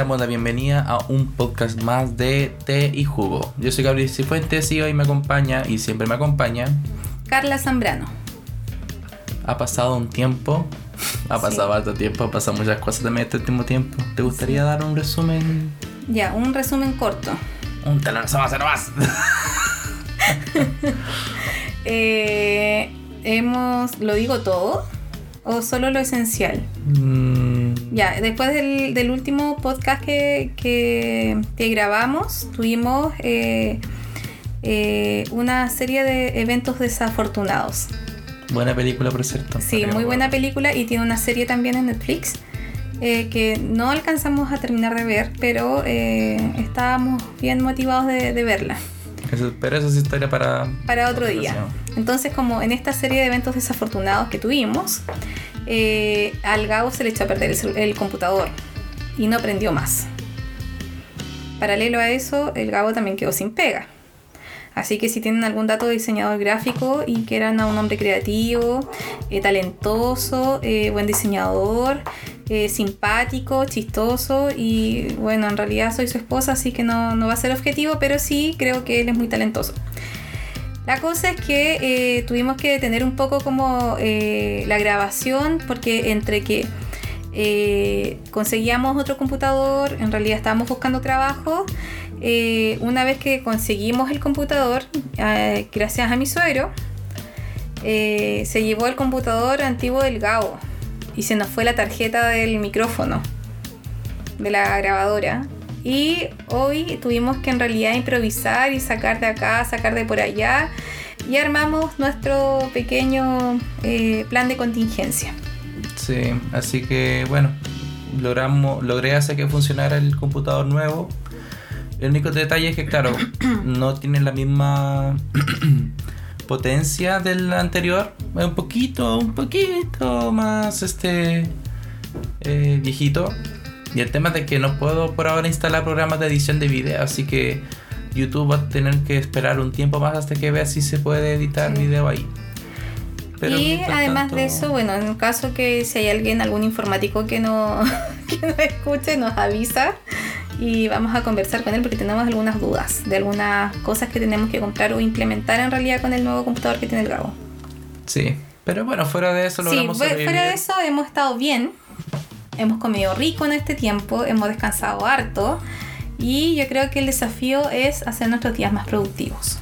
damos la bienvenida a un podcast más de Té y Jugo. Yo soy Gabriel Cifuentes y hoy me acompaña, y siempre me acompaña, Carla Zambrano. Ha pasado un tiempo, ha pasado Sí. harto tiempo, ha pasado muchas cosas también este último tiempo. ¿Te gustaría dar un resumen? Ya, un resumen corto. Un te lo resumo nomás. Eh, hemos, ¿lo digo todo? ¿O solo lo esencial? Mm, Ya, después del, del último podcast que, que, que grabamos, tuvimos eh, eh, una serie de eventos desafortunados. buena película, por cierto. Sí, muy buena película y tiene una serie también en Netflix eh, que no alcanzamos a terminar de ver, pero eh, estábamos bien motivados de, de verla Eso- pero eso es historia para... para otro día. Entonces, como en esta serie de eventos desafortunados que tuvimos, eh, al Gabo se le echó a perder el, computador y no prendió más. Paralelo a eso, el Gabo también quedó sin pega. Así que si tienen algún dato de diseñador gráfico y quieran a un hombre creativo, eh, talentoso, eh, buen diseñador, simpático, chistoso y bueno, en realidad soy su esposa, así que no, no va a ser objetivo, pero sí creo que él es muy talentoso. La cosa es que eh, tuvimos que detener un poco como eh, la grabación porque entre que eh, conseguíamos otro computador, en realidad estábamos buscando trabajo, una vez que conseguimos el computador, gracias a mi suegro, se llevó el computador antiguo del Gabo y se nos fue la tarjeta del micrófono de la grabadora. Y hoy tuvimos que en realidad improvisar y sacar de acá, sacar de por allá. Y armamos nuestro pequeño eh, plan de contingencia. Sí, así que bueno, logramos, logré hacer que funcionara el computador nuevo. El único detalle es que, claro, no tiene la misma potencia del anterior. Es un poquito, un poquito más este eh, viejito. Y el tema es de que no puedo por ahora instalar programas de edición de video, así que YouTube va a tener que esperar un tiempo más hasta que vea si se puede editar Sí. video ahí. Pero y además tanto- de eso, bueno, en caso que si hay alguien, algún informático que no, que no escuche, nos avisa y vamos a conversar con él porque tenemos algunas dudas de algunas cosas que tenemos que comprar o implementar en realidad con el nuevo computador que tiene el Gabo. Sí, pero bueno, fuera de eso Sí, logramos fue- sobrevivir. fuera de eso hemos estado bien, hemos comido rico en este tiempo, hemos descansado harto y yo creo que el desafío es hacer nuestros días más productivos.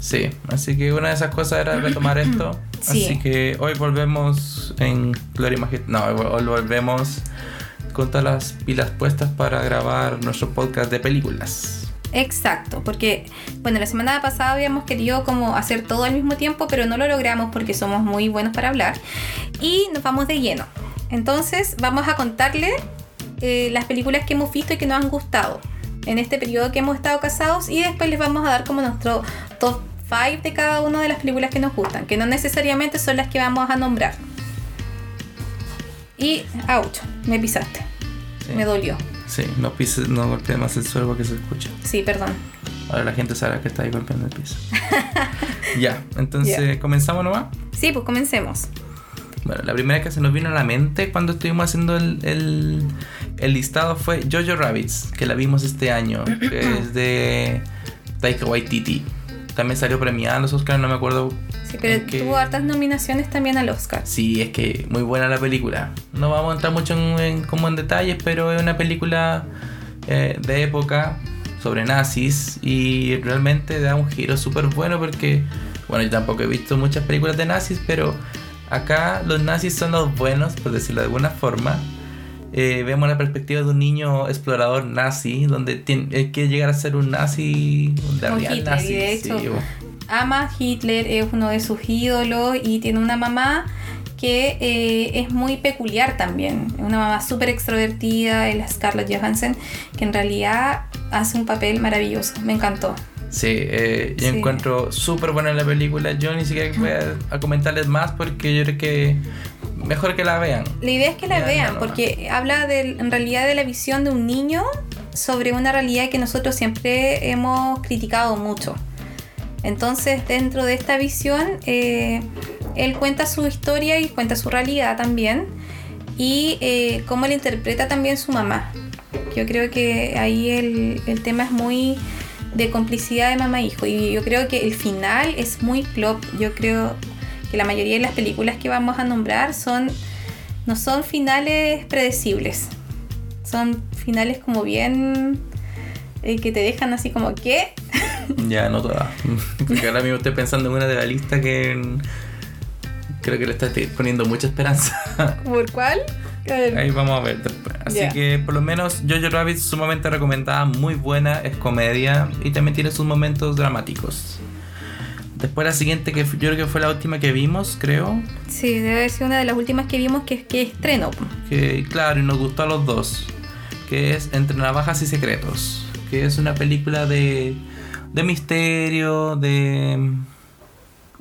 Sí, así que una de esas cosas era retomar esto. Sí. Así que hoy volvemos en Gloria Majestad. No, hoy volvemos con todas las pilas puestas para grabar nuestro podcast de películas. Exacto, porque bueno, la semana pasada habíamos querido como hacer todo al mismo tiempo, pero no lo logramos porque somos muy buenos para hablar y nos vamos de lleno. Entonces vamos a contarle eh, las películas que hemos visto y que nos han gustado en este periodo que hemos estado casados y después les vamos a dar como nuestro top 5 de cada una de las películas que nos gustan, que no necesariamente son las que vamos a nombrar. Y, ouch, me pisaste, Sí, me dolió. sí no pises, no golpees más el suelo porque se escucha. Sí, perdón. Ahora la gente sabe que está ahí golpeando el piso. ya, entonces comenzamos nomás. Sí, pues comencemos. Bueno, la primera que se nos vino a la mente cuando estuvimos haciendo el, el, el listado fue Jojo Rabbits, que la vimos este año, que es de Taika Waititi. También salió premiada en los Oscars, no me acuerdo. Sí, pero tuvo hartas nominaciones también al Oscar. Sí, es que muy buena la película. No vamos a entrar mucho en, en- como en detalles, pero es una película eh, de época sobre nazis y realmente da un giro súper bueno porque, bueno, yo tampoco he visto muchas películas de nazis, pero acá los nazis son los buenos, por decirlo de alguna forma. Eh, vemos la perspectiva de un niño explorador nazi, donde tiene, él quiere llegar a ser un nazi, un Hitler, nazi. y de hecho, sí. Ama Hitler, es uno de sus ídolos y tiene una mamá que eh, es muy peculiar también. Una mamá súper extrovertida, es la Scarlett Johansson, que en realidad hace un papel maravilloso. Me encantó. Sí, eh, yo Sí. encuentro súper buena la película. Yo ni siquiera voy a, a comentarles más porque yo creo que mejor que la vean. La idea es que la vean, porque habla del- en realidad de la visión de un niño sobre una realidad que nosotros siempre hemos criticado mucho. Entonces, dentro de esta visión, eh, él cuenta su historia y cuenta su realidad también. y eh, cómo le interpreta también su mamá. Yo creo que ahí el, el tema es muy de complicidad de mamá e hijo y yo creo que el final es muy plop. Yo creo que la mayoría de las películas que vamos a nombrar son no son finales predecibles. Son finales como bien eh, que te dejan así como ¿qué? Ya, no todas. Porque ahora mismo estoy pensando en una de la lista que creo que le estás poniendo mucha esperanza. ¿Por cuál? Ahí vamos a ver. Así que por lo menos Jojo Rabbit sumamente recomendada, muy buena, es comedia y también tiene sus momentos dramáticos. Después la siguiente que yo creo que fue la última que vimos, creo. Sí, debe haber sido una de las últimas que vimos que, que estreno. Que claro, y nos gustó a los dos. Que es Entre Navajas y Secretos. Que es una película de, de misterio, de...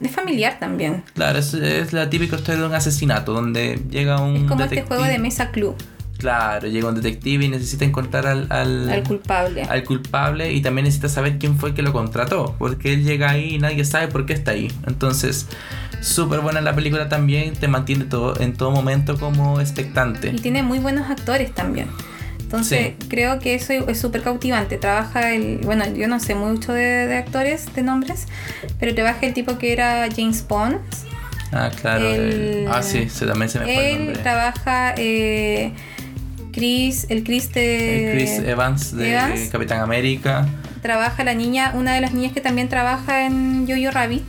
Es familiar también. Claro, es, es la típica historia de un asesinato donde llega un... Es como este juego de mesa club, Claro, llega un detective y necesita encontrar al, al, al culpable. al culpable y también necesita saber quién fue el que lo contrató. Porque él llega ahí y nadie sabe por qué está ahí. Entonces, súper buena la película también. Te mantiene todo, en todo momento como expectante. Y tiene muy buenos actores también. Entonces, Sí. creo que eso es súper cautivante. Trabaja el. Bueno, yo no sé mucho de, de actores, de nombres, pero trabaja el tipo que era James Bond. Ah, claro. El- el- ah, sí, se, también se me fue el Él nombre. trabaja eh, Chris, el Chris de. El Chris Evans de Evans. Capitán América. Trabaja la niña, una de las niñas que también trabaja en Jojo Rabbit.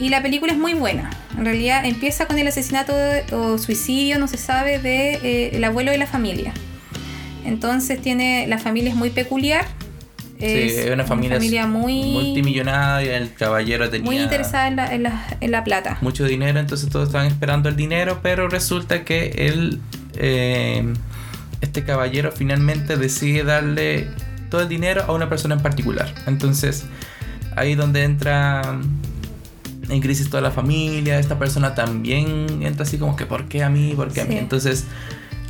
Y la película es muy buena. En realidad empieza con el asesinato de- o suicidio, no se sabe, de eh, el abuelo de la familia. Entonces tiene la familia es muy peculiar. sí, es una familia, muy multimillonaria. El caballero tenía muy interesada en la, en la- en la plata. mucho dinero, entonces todos estaban esperando el dinero, pero resulta que él, eh, este caballero finalmente decide darle todo el dinero a una persona en particular. Entonces, ahí donde entra en crisis toda la familia, esta persona también entra así como que ¿por qué a mí? ¿Por qué a mí? Entonces,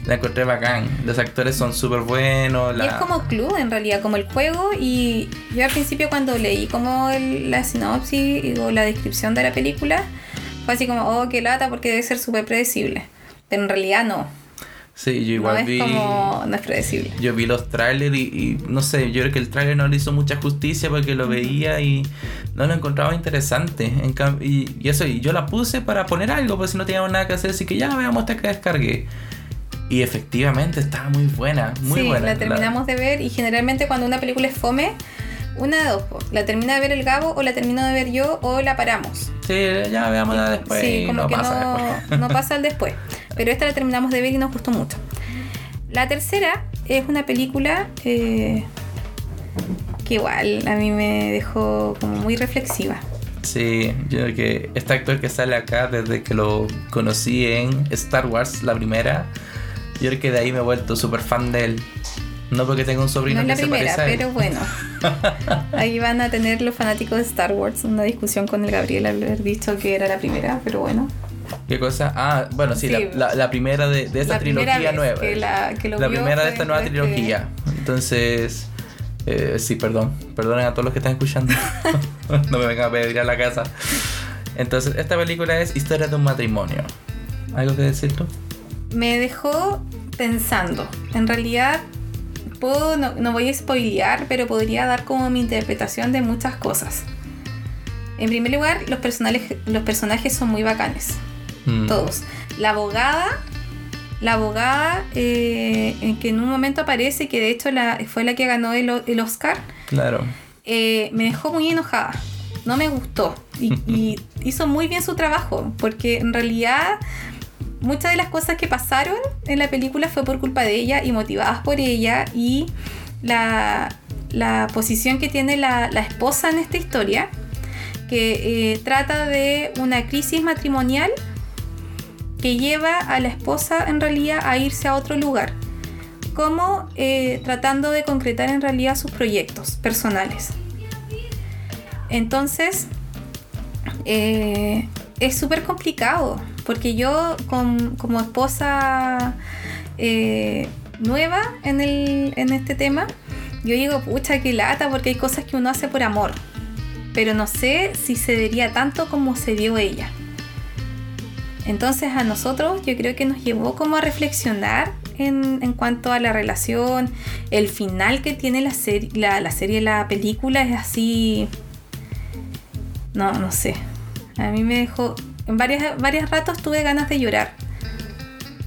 la encontré bacán. Los actores son súper buenos. Y es como club en realidad, como el juego. Y yo al principio cuando leí como el- la sinopsis o la descripción de la película, fue así como, oh, qué lata, porque debe ser súper predecible. Pero en realidad no. Sí, yo igual no es vi... como, no es predecible. Yo vi los trailers y, y no sé, yo creo que el trailer no le hizo mucha justicia porque lo veía y no lo encontraba interesante. En y, y eso, y yo la puse para poner algo, pues si no teníamos nada que hacer, así que ya veamos hasta que descargué. Y efectivamente estaba muy buena, muy sí, buena. la terminamos de ver y generalmente cuando una película es fome, una de dos, po. la termina de ver el Gabo o la termino de ver yo o la paramos. Sí, ya veámosla después. sí, y como no que pasa no, después. no pasa el después. Pero esta la terminamos de ver y nos gustó mucho. La tercera es una película eh, que igual a mí me dejó como muy reflexiva. Sí, yo creo que este actor que sale acá desde que lo conocí en Star Wars, la primera, yo creo que de ahí me he vuelto súper fan de él. No porque tenga un sobrino No es que la se primera, parece a él. pero bueno. Ahí van a tener los fanáticos de Star Wars una discusión con el Gabriel al haber dicho que era la primera, pero bueno. ¿Qué cosa? Ah, bueno, sí, Sí. La, la- la primera de, de esta trilogía nueva. que la- que lo primera de esta nueva trilogía. Entonces, eh, sí, perdón. Perdonen a todos los que están escuchando. no me vengan a pedir a la casa. Entonces, esta película es Historia de un matrimonio. ¿Algo que decir tú? me dejó pensando. En realidad, puedo, no, no voy a spoilear, pero podría dar como mi interpretación de muchas cosas. En primer lugar, los personajes, los personajes son muy bacanes. Mm. Todos. La abogada, la abogada eh, en que en un momento aparece, que de hecho la, fue la que ganó el, Oscar, Claro. eh, me dejó muy enojada. No me gustó. Y, y hizo muy bien su trabajo, porque en realidad muchas de las cosas que pasaron en la película fue por culpa de ella y motivadas por ella y la, la posición que tiene la, la esposa en esta historia, que eh, trata de una crisis matrimonial que lleva a la esposa en realidad a irse a otro lugar, como eh, tratando de concretar en realidad sus proyectos personales. Entonces, eh, es súper complicado, porque yo como esposa eh, nueva en, este tema, yo digo, pucha, qué lata, porque hay cosas que uno hace por amor, pero no sé si se diría tanto como se dio ella. Entonces a nosotros yo creo que nos llevó como a reflexionar en, cuanto a la relación. El final que tiene la serie, la película es así... No, no sé. A mí me dejó... En varias, varios ratos tuve ganas de llorar.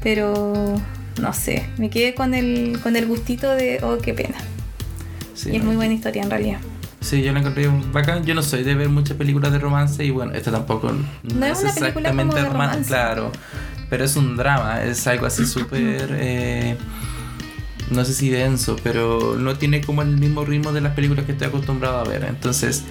Pero no sé, me quedé con el, con el gustito de, oh, qué pena. Sí, y es no, muy buena historia en realidad. Sí, yo la encontré bacán. Yo no soy de ver muchas películas de romance y bueno, esta tampoco No es una película como de romance. claro. Pero es un drama, es algo así súper... eh, no sé si denso, pero no tiene como el mismo ritmo de las películas que estoy acostumbrado a ver. Entonces,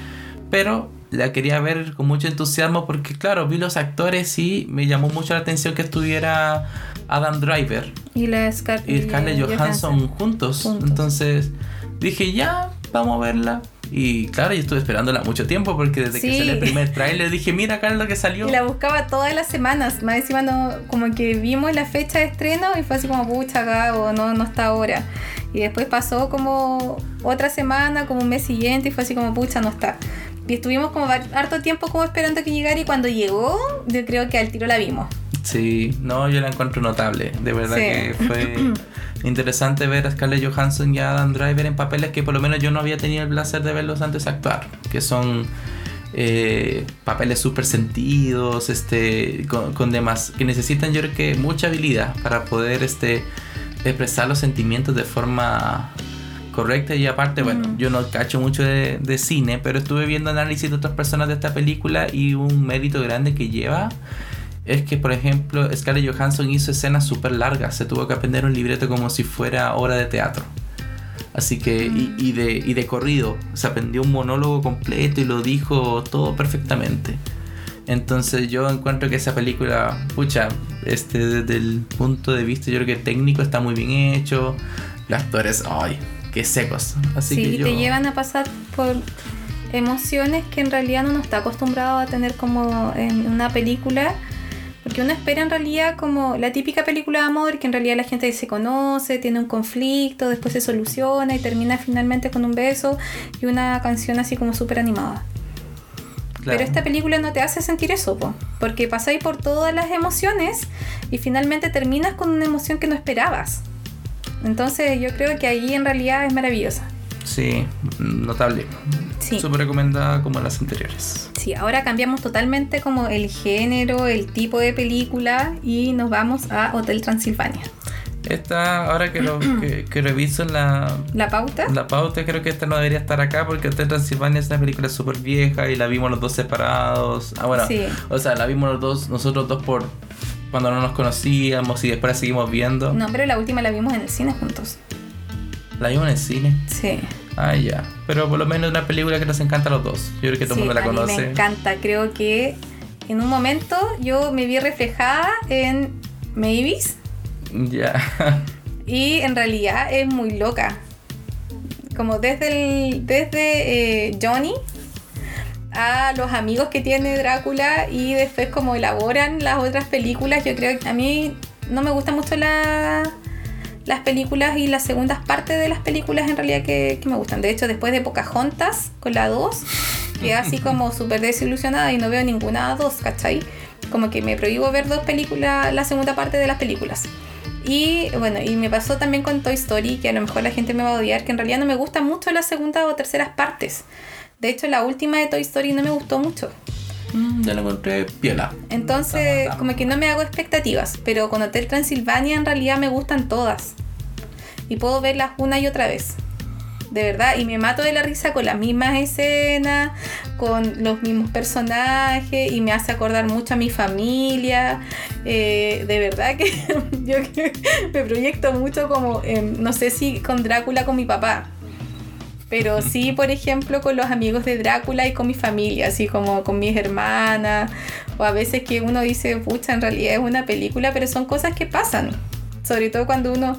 pero la quería ver con mucho entusiasmo porque claro, vi los actores y me llamó mucho la atención que estuviera Adam Driver Y la Scar y Scarlett Johansson juntos. Juntos. Entonces dije, ya, vamos a verla. Y claro, yo estuve esperándola mucho tiempo porque desde que salió el primer tráiler dije, mira acá es lo que salió. Y la buscaba todas las semanas. Más encima no, como que vimos la fecha de estreno y fue así como, pucha, Gabo, no, no está ahora. Y después pasó como otra semana, como un mes siguiente, y fue así como, pucha, no está. Y estuvimos como harto tiempo como esperando que llegara y cuando llegó, yo creo que al tiro la vimos. Sí, no, yo la encuentro notable. De verdad Sí. que fue interesante ver a Scarlett Johansson y a Adam Driver en papeles que por lo menos yo no había tenido el placer de verlos antes actuar. Que son eh, papeles súper sentidos, este, con, con demás, que necesitan yo creo que mucha habilidad para poder este, expresar los sentimientos de forma correcta y aparte, bueno, yo no cacho mucho de, de cine, pero estuve viendo análisis de otras personas de esta película y un mérito grande que lleva es que, por ejemplo, Scarlett Johansson hizo escenas súper largas, se tuvo que aprender un libreto como si fuera obra de teatro. Así que, y, y de, y de corrido, se aprendió un monólogo completo y lo dijo todo perfectamente. Entonces yo encuentro que esa película, pucha, este, desde el punto de vista yo creo que técnico está muy bien hecho, los actores, ay, qué secos. Así sí, que yo... te llevan a pasar por emociones que en realidad no nos está acostumbrado a tener como en una película. Porque uno espera en realidad como la típica película de amor, que en realidad la gente se conoce, tiene un conflicto, después se soluciona y termina finalmente con un beso y una canción así como súper animada. claro. Pero esta película no te hace sentir eso, po, porque pasáis por todas las emociones y finalmente terminas con una emoción que no esperabas. Entonces yo creo que ahí en realidad es maravillosa. Sí, notable. Sí. Súper recomendada como las anteriores. Sí, ahora cambiamos totalmente como el género, el tipo de película y nos vamos a Hotel Transilvania. Esta, ahora que, lo, que, que reviso la, ¿La pauta? la pauta, creo que esta no debería estar acá porque Hotel Transilvania es una película súper vieja y la vimos los dos separados. Ah, bueno, Sí. o sea, la vimos los dos, nosotros dos por cuando no nos conocíamos y después la seguimos viendo. No, pero la última la vimos en el cine juntos. La vimos en el cine. Sí. Ah, ya. Pero por lo menos es una película que nos encanta a los dos. Yo creo que todo el Sí, mundo la a mí conoce. me encanta. Creo que en un momento yo me vi reflejada en Mavis Ya. y en realidad es muy loca. Como desde el desde eh, Johnny a los amigos que tiene Drácula y después como elaboran las otras películas. Yo creo que a mí no me gustan mucho la- las películas y las segundas partes de las películas en realidad que, me gustan. De hecho, después de Pocahontas con la 2, quedé así como súper desilusionada y no veo ninguna 2, ¿cachai? Como que me prohíbo ver dos películas, la segunda parte de las películas. Y bueno, y me pasó también con Toy Story, que a lo mejor la gente me va a odiar, que en realidad no me gustan mucho las segundas o terceras partes. De hecho, la última de Toy Story no me gustó mucho. Mm, ya la encontré piola. Entonces, como que no me hago expectativas, pero con Hotel Transilvania en realidad me gustan todas. Y puedo verlas una y otra vez. De verdad, y me mato de la risa con las mismas escenas, con los mismos personajes, y me hace acordar mucho a mi familia. Eh, de verdad que yo que me proyecto mucho como, en- no sé si con Drácula con mi papá, pero sí, por ejemplo, con los amigos de Drácula y con mi familia, así como con mis hermanas, o a veces que uno dice, pucha, en realidad es una película, pero son cosas que pasan. Sobre todo cuando uno,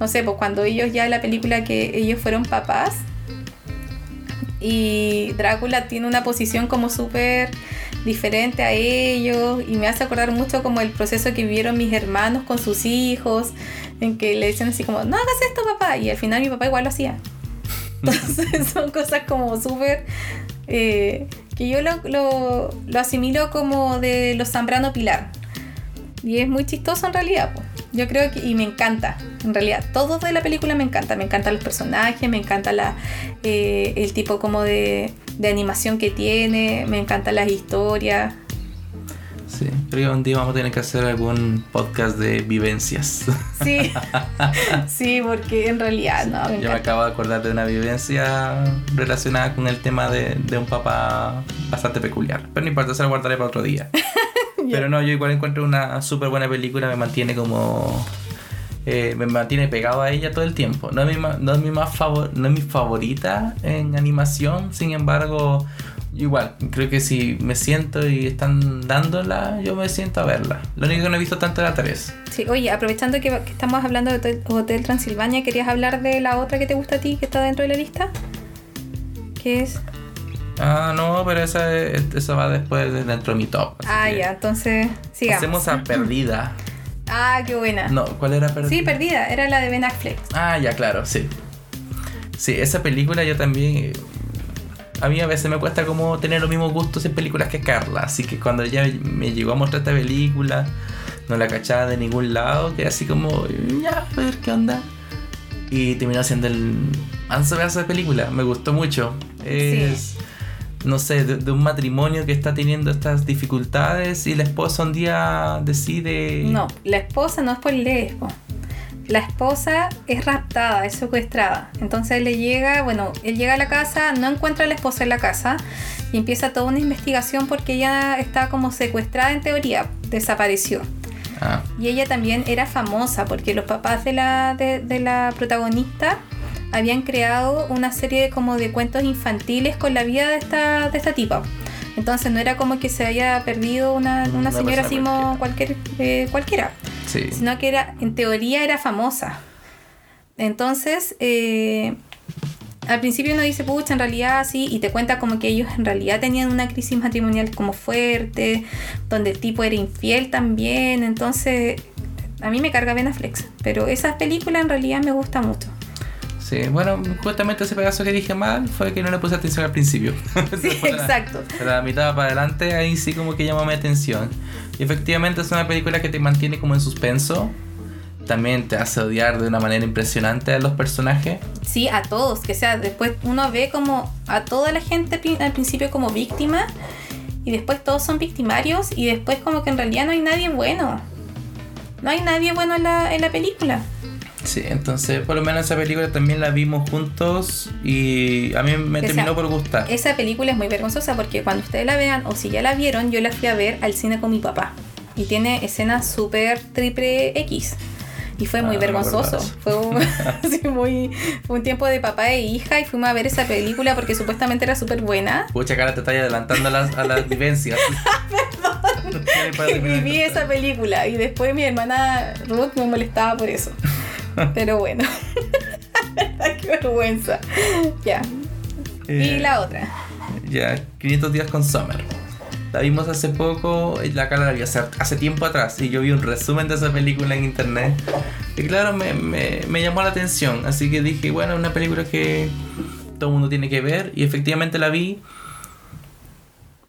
no sé, pues cuando ellos ya en la película que ellos fueron papás y Drácula tiene una posición como súper diferente a ellos y me hace acordar mucho como el proceso que vivieron mis hermanos con sus hijos, en que le dicen así como, no hagas esto papá, y al final mi papá igual lo hacía. Entonces son cosas como súper... eh, que yo lo, lo, lo asimilo como de los Zambrano Pilar. Y es muy chistoso en realidad. po. Yo creo que, y me encanta, en realidad, todo de la película me encanta. Me encantan los personajes, me encanta la, eh, el tipo como de, de animación que tiene, me encantan las historias. Sí, creo que un día vamos a tener que hacer algún podcast de vivencias. Sí, sí, porque en realidad no, me Yo me acabo de acordar de una vivencia relacionada con el tema de, de un papá bastante peculiar. Pero no importa, se lo guardaré para otro día. Pero no, yo igual encuentro una súper buena película, me mantiene como... eh, me mantiene pegado a ella todo el tiempo. No es mi, no es mi, más favor, no es mi favorita en animación, sin embargo, igual, creo que si me siento y están dándola, yo me siento a verla. Lo único que no he visto tanto es la 3. Sí, oye, aprovechando que, que estamos hablando de Hotel, Hotel Transilvania, ¿querías hablar de la otra que te gusta a ti, que está dentro de la lista? ¿Qué es? Ah, no, pero esa, es- esa va después de dentro de mi top. Ah, ya, entonces sigamos. Hacemos a Perdida. Ah, qué buena. No, ¿cuál era Perdida? Sí, perdida, era la de Ben Affleck. Ah, ya, claro, sí. Sí, esa película yo también. A mí a veces me cuesta como tener los mismos gustos en películas que Carla. Así que cuando ella me llegó a mostrar esta película, no la cachaba de ningún lado, que así como, ya, a ver qué onda. Y terminó siendo el manso pedazo de película. Me gustó mucho. Es, no sé, de, de un matrimonio que está teniendo estas dificultades y la esposa un día decide. No, la esposa no es por lesbo. La esposa es raptada, es secuestrada. Entonces él le llega, bueno, él llega a la casa, no encuentra a la esposa en la casa y empieza toda una investigación porque ella está como secuestrada en teoría, desapareció. Ah, Y ella también era famosa porque los papás de la, de, de la protagonista habían creado una serie de, como de cuentos infantiles con la vida de esta, de esta tipa. Entonces no era como que se haya perdido una, una Una señora así como cualquier, eh, cualquiera, sí. sino que era, en teoría era famosa. Entonces, eh, al principio uno dice, pucha, en realidad sí, y te cuenta como que ellos en realidad tenían una crisis matrimonial como fuerte, donde el tipo era infiel también, entonces a mí me carga Ben Affleck, pero esa película en realidad me gusta mucho. Sí, bueno, justamente ese pedazo que dije mal fue que no le puse atención al principio. Sí, Después de la- exacto. la mitad para adelante, ahí sí como que llamó mi atención. Y efectivamente es una película que te mantiene como en suspenso. También te hace odiar de una manera impresionante a los personajes. Sí, a todos, que sea, después uno ve como a toda la gente al principio como víctima y después todos son victimarios y después como que en realidad no hay nadie bueno. No hay nadie bueno en la, en la película. Sí, entonces por lo menos esa película también la vimos juntos y a mí me Que terminó por gustar. Esa película es muy vergonzosa porque cuando ustedes la vean o si ya la vieron, yo la fui a ver al cine con mi papá. Y tiene escenas súper triple X. Y fue muy Ah, no me vergonzoso. Fue un, así muy, fue un tiempo de papá e hija y fuimos a ver esa película porque supuestamente era súper buena. Pucha, cara, te estás adelantando a las, a las vivencias. Y viví esa película y después mi hermana Ruth me molestaba por eso. Pero bueno. Qué vergüenza. Ya. Y Eh, la otra. Ya, 500 días con Summer. La vimos hace poco, la cara la vi hace, hace tiempo atrás y yo vi un resumen de esa película en internet. Y claro, me, me, me llamó la atención, así que dije, bueno, una película que todo el mundo tiene que ver y efectivamente la vi.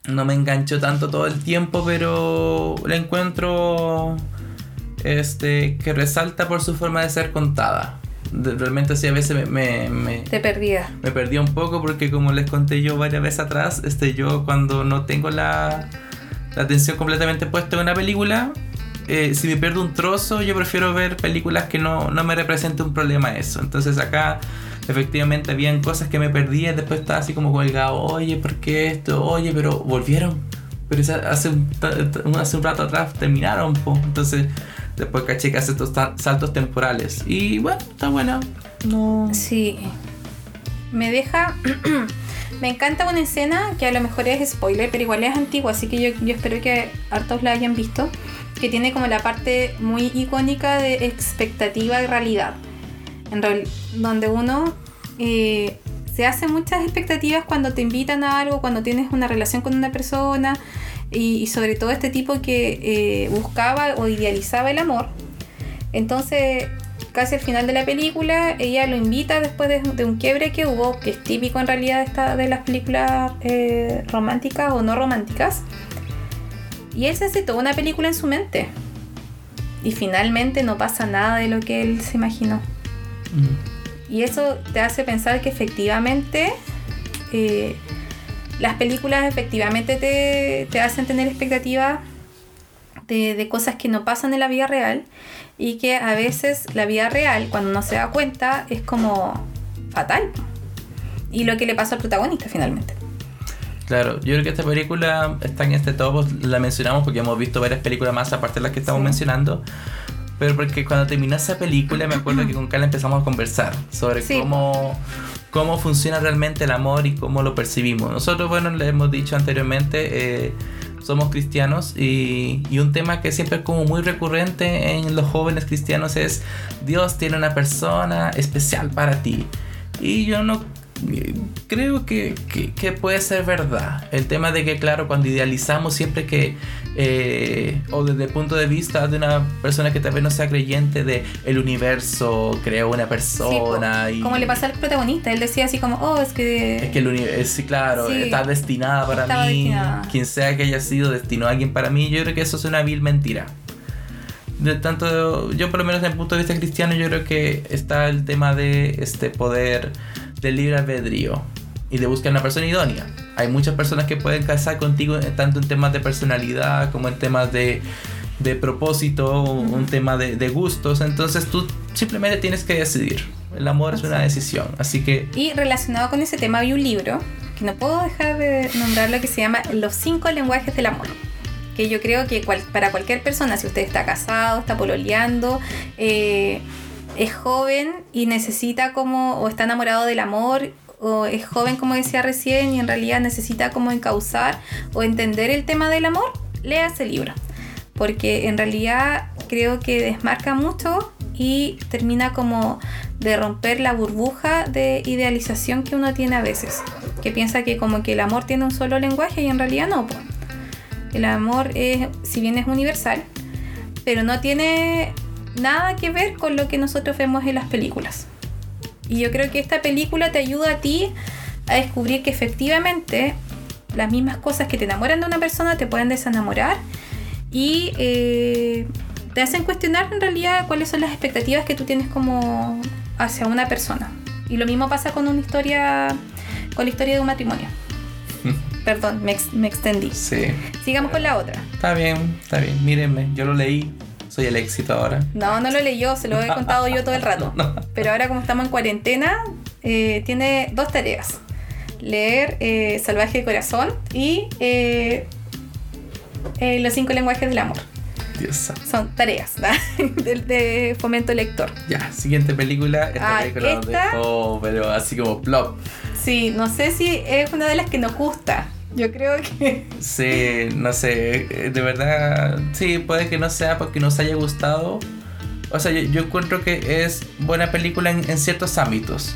No me enganchó tanto todo el tiempo, pero la encuentro este que resalta por su forma de ser contada. De- realmente sí a veces me- me- Te perdida. me perdí un poco porque como les conté yo varias veces atrás, este, yo cuando no tengo la, la atención completamente puesta en una película, eh, si me pierdo un trozo, yo prefiero ver películas que no, no me represente un problema eso. Entonces acá efectivamente habían cosas que me perdí y después estaba así como colgado, oye, ¿por qué esto? Oye, pero volvieron. Pero hace un, hace un rato atrás terminaron, po. entonces después caché que hace estos saltos temporales. Y bueno, está buena. No... Sí. Me deja. me encanta una escena que a lo mejor es spoiler, pero igual es antigua, así que yo, yo espero que hartos la hayan visto. Que tiene como la parte muy icónica de expectativa y realidad. En real- donde uno eh, se hace muchas expectativas cuando te invitan a algo, cuando tienes una relación con una persona. Y, y sobre todo este tipo que eh, buscaba o idealizaba el amor. Entonces, casi al final de la película, ella lo invita después de, de un quiebre que hubo, que es típico en realidad de, esta- de las películas eh, románticas o no románticas. Y él se hace toda una película en su mente. y finalmente no pasa nada de lo que él se imaginó. Mm. Y eso te hace pensar que efectivamente eh, las películas efectivamente te, te hacen tener expectativas de, de cosas que no pasan en la vida real y que a veces la vida real, cuando uno se da cuenta, es como fatal. Y lo que le pasó al protagonista finalmente. Claro, yo creo que esta película está en este top, la mencionamos porque hemos visto varias películas más aparte de las que estamos Sí. mencionando. Pero porque cuando terminó esa película me acuerdo que con Carla empezamos a conversar sobre Sí. cómo, cómo funciona realmente el amor y cómo lo percibimos. Nosotros, bueno, le hemos dicho anteriormente, eh, somos cristianos y, y un tema que siempre es como muy recurrente en los jóvenes cristianos es Dios tiene una persona especial para ti. Y yo no creo que, que- que puede ser verdad. El tema de que, claro, cuando idealizamos siempre que, eh, o desde el punto de vista de una persona que tal vez no sea creyente de el universo, creó una Sí, persona y... como le pasa al protagonista, él decía así como, oh, es que... Es que el universo, claro, Sí. está destinada para mí. destinada. Quien sea que haya sido, destinó a alguien para mí. Yo creo que eso es una vil mentira. De tanto, yo por lo menos desde el punto de vista cristiano, yo creo que está el tema de este poder del libre albedrío y de buscar una persona idónea. Hay muchas personas que pueden casar contigo eh, tanto en temas de personalidad como en temas de, de propósito, un tema de, de gustos. Entonces tú simplemente tienes que decidir. El amor es una decisión. Así que Y relacionado con ese tema había un libro, que no puedo dejar de nombrarlo, que se llama Los cinco lenguajes del amor. Que yo creo que cual- para cualquier persona, si usted está casado, está pololeando, eh, es joven y necesita como, o está enamorado del amor, o es joven como decía recién y en realidad necesita como encauzar o entender el tema del amor, lea ese libro. Porque en realidad creo que desmarca mucho y termina como de romper la burbuja de idealización que uno tiene a veces. Que piensa que como que el amor tiene un solo lenguaje y en realidad no. El amor es, si bien es universal, pero no tiene nada que ver con lo que nosotros vemos en las películas. Y yo creo que esta película te ayuda a ti a descubrir que efectivamente las mismas cosas que te enamoran de una persona te pueden desenamorar y eh, te hacen cuestionar en realidad cuáles son las expectativas que tú tienes como hacia una persona. Y lo mismo pasa con una historia, con la historia de un matrimonio. Perdón, me, ex- me extendí. sí. Sigamos con la otra. Está bien, está bien. Mírenme, yo lo leí. Soy el éxito ahora. No, no lo leyó, se lo he contado yo todo el rato. Pero ahora como estamos en cuarentena, eh, tiene dos tareas. Leer eh, Salvaje de Corazón y eh, eh, Los cinco lenguajes del amor. Dios. Son tareas de, de fomento lector. Ya, siguiente película. Esta Ah, película ¿esta? dejó, pero así como plop. Sí, no sé si es una de las que nos gusta. Yo creo que... Sí, no sé, eh, de verdad, sí, puede que no sea porque nos haya gustado. O sea, yo, yo encuentro que es buena película en, en ciertos ámbitos.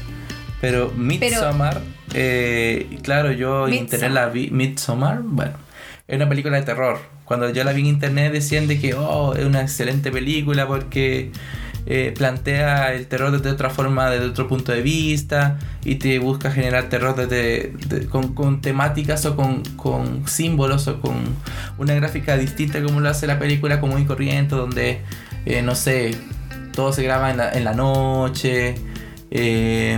Pero Midsommar, eh, claro, yo en internet la vi. Midsommar, bueno, es una película de terror. Cuando yo la vi en internet decían de que, oh, es una excelente película porque eh, plantea el terror desde otra forma, desde otro punto de vista y te busca generar terror desde, de- con, con temáticas o con, con símbolos o con una gráfica distinta como lo hace la película común y corriente donde, eh, no sé, todo se graba en la, noche. eh,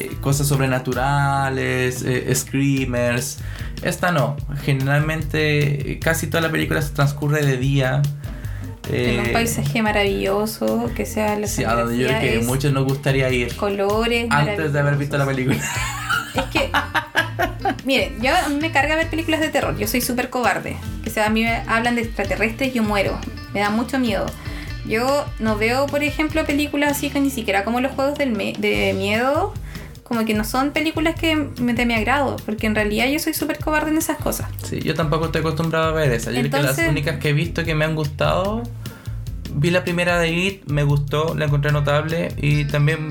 eh, cosas sobrenaturales, screamers. Esta no. Generalmente casi toda la película se transcurre de día. En un eh, paisaje maravilloso, que sea la sí, a donde yo creo que es muchos nos gustaría ir colores. antes de haber visto la película. Es que, miren, yo a mí me carga ver películas de terror. Yo soy súper cobarde. Que sea, a mí me hablan de extraterrestres yo muero. Me da mucho miedo. Yo no veo, por ejemplo, películas así que ni siquiera como los juegos del de miedo. Como que no son películas que me, de mi agrado. Porque en realidad yo soy súper cobarde en esas cosas. Sí, yo tampoco estoy acostumbrado a ver esa. Yo creo que Entonces- las únicas que he visto que me han gustado. Vi la primera de It, me gustó, la encontré notable. Y también.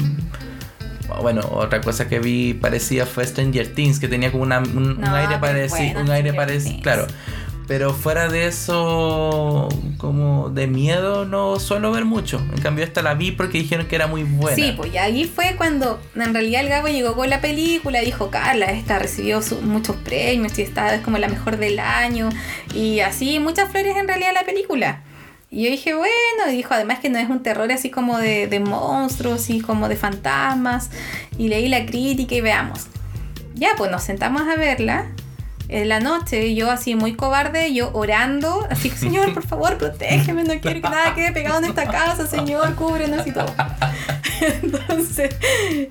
Bueno, otra cosa que vi parecía fue Stranger Things, que tenía como una, un, aire parecido. un aire parecido. Claro. Pero fuera de eso, como de miedo, no suelo ver mucho. En cambio, esta la vi porque dijeron que era muy buena. Sí, pues y ahí fue cuando en realidad el Gabo llegó con la película, dijo, Carla, esta recibió su- muchos premios y esta es como la mejor del año. Y así, muchas flores en realidad la película. Y yo dije, bueno, y dijo además que no es un terror así como de, de monstruos y como de fantasmas. Y leí la crítica y veamos. Ya, pues nos sentamos a verla en la noche, yo así muy cobarde, yo orando, así que Señor, por favor, protégeme, no quiero que nada quede pegado en esta casa, Señor, cúbrenos y todo. Entonces,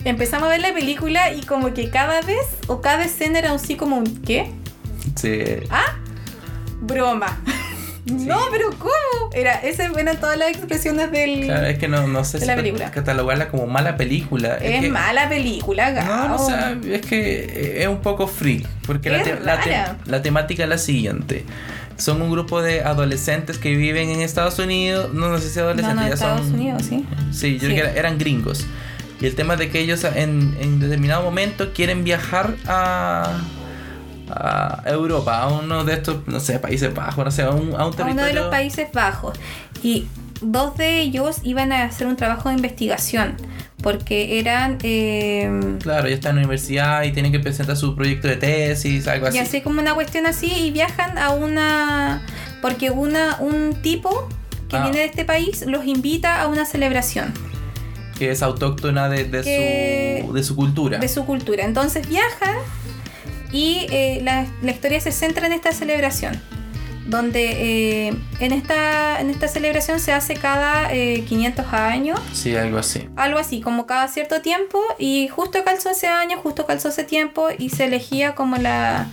empezamos a ver la película y como que cada vez o cada escena era así como un ¿qué? Sí. ¿Ah? Broma. No, pero ¿cómo? Era, esas eran todas las expresiones del. Claro, es que no, no sé si la película. catalogarla como mala película. Es que- mala película, No, Gao. no, o sea, es que eh, es un poco freak. Porque la, te- la te- rara. la temática es la siguiente. Son un grupo de adolescentes que viven en Estados Unidos. No, no sé si No, adolescentes no, ya Estados son. Unidos, sí. Sí, yo Sí. creo que era- eran gringos. Y el tema de que ellos en, en determinado momento quieren viajar a, a Europa, a uno de estos, no sé, Países Bajos, no sé, a un, a un a uno territorio. de los Países Bajos. Y dos de ellos iban a hacer un trabajo de investigación. Porque eran. eh, Claro, ya está en la universidad y tienen que presentar su proyecto de tesis, algo así. y así como una cuestión así. Y viajan a una. Porque una, un tipo que Ah. viene de este país los invita a una celebración Que es autóctona de, de su, de su cultura. de su cultura. Entonces viajan y eh, la, la historia se centra en esta celebración. Donde eh, en, esta, en esta celebración se hace cada eh, 500 años. Sí, algo así. algo así, como cada cierto tiempo, y justo calzó ese año, justo calzó ese tiempo, y se elegía como la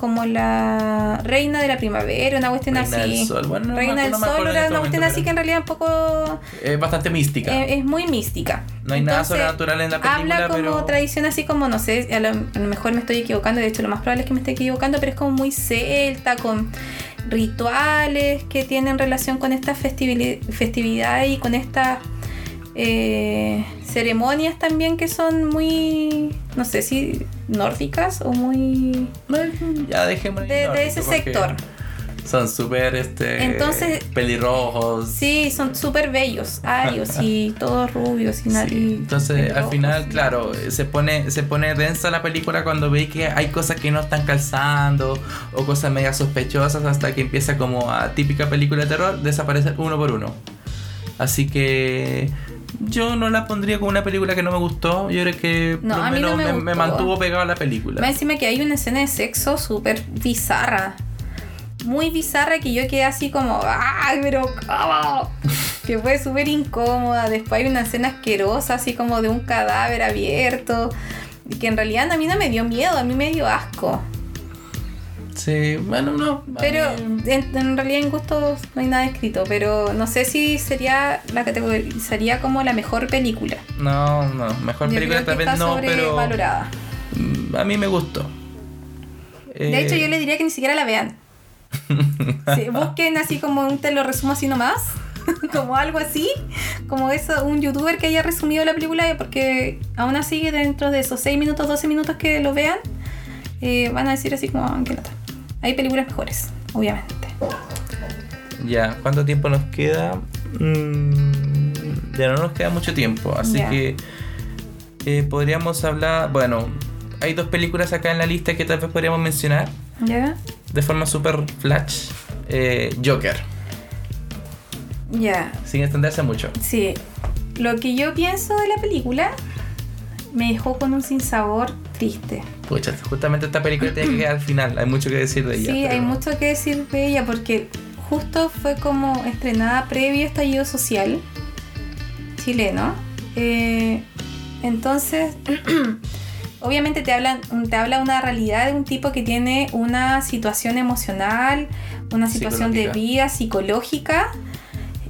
como la reina de la primavera, una cuestión Reina así. del Sol. Bueno, reina del no Sol era este una cuestión así que en realidad un poco Es bastante mística. eh, es muy mística. no hay nada sobrenatural en la película, Habla como pero. tradición así como, no sé, a lo, a lo mejor me estoy equivocando, de hecho lo más probable es que me esté equivocando, pero es como muy celta, con rituales que tienen relación con estas festividades y con estas eh, ceremonias también que son muy, no sé si nórdicas o muy Ya dejémoslo ahí de, de ese sector. Son súper este, Entonces- pelirrojos. Sí, son súper bellos, arios y todos rubios y Sí, Entonces, al final, claro, se pone, se pone densa la película cuando veis que hay cosas que no están calzando o cosas media sospechosas hasta que empieza como a típica película de terror desaparecer uno por uno. Así que yo no la pondría como una película que no me gustó. Yo creo que No, por lo no me me, me mantuvo pegado a la película. Más encima que hay una escena de sexo súper bizarra. Muy bizarra que yo quedé así como, ¡ay, pero cómo! Que fue súper incómoda. Después hay una escena asquerosa, así como de un cadáver abierto. Y que en realidad a mí no me dio miedo, a mí me dio asco. Sí, bueno, no. Pero en, en realidad en gustos no hay nada escrito. Pero no sé si sería la categorizaría como la mejor película. No, no, mejor Yo película tal vez no, pero mm, a mí me gustó. De hecho, Eh, yo le diría que ni siquiera la vean. Sí, busquen así como un te lo resumo así nomás. como algo así. Como eso, un youtuber que haya resumido la película. Porque aún así, dentro de esos 6 minutos, 12 minutos que lo vean, eh, van a decir así como, "Ah, qué lata". Hay películas mejores, obviamente. Ya, ¿cuánto tiempo nos queda? Mm, ya no nos queda mucho tiempo, así Ya. que eh, podríamos hablar, bueno, hay dos películas acá en la lista que tal vez podríamos mencionar ¿Ya? de forma super flash. Eh, Joker, Ya. sin extenderse mucho. Sí. Lo que yo pienso de la película me dejó con un sinsabor triste. Pucha, justamente esta película tiene que quedar al final, hay mucho que decir de ella. Sí, hay mucho que decir de ella porque justo fue como estrenada previo a estallido social chileno. Eh, entonces, obviamente te, hablan, te habla una realidad de un tipo que tiene una situación emocional, una situación de vida psicológica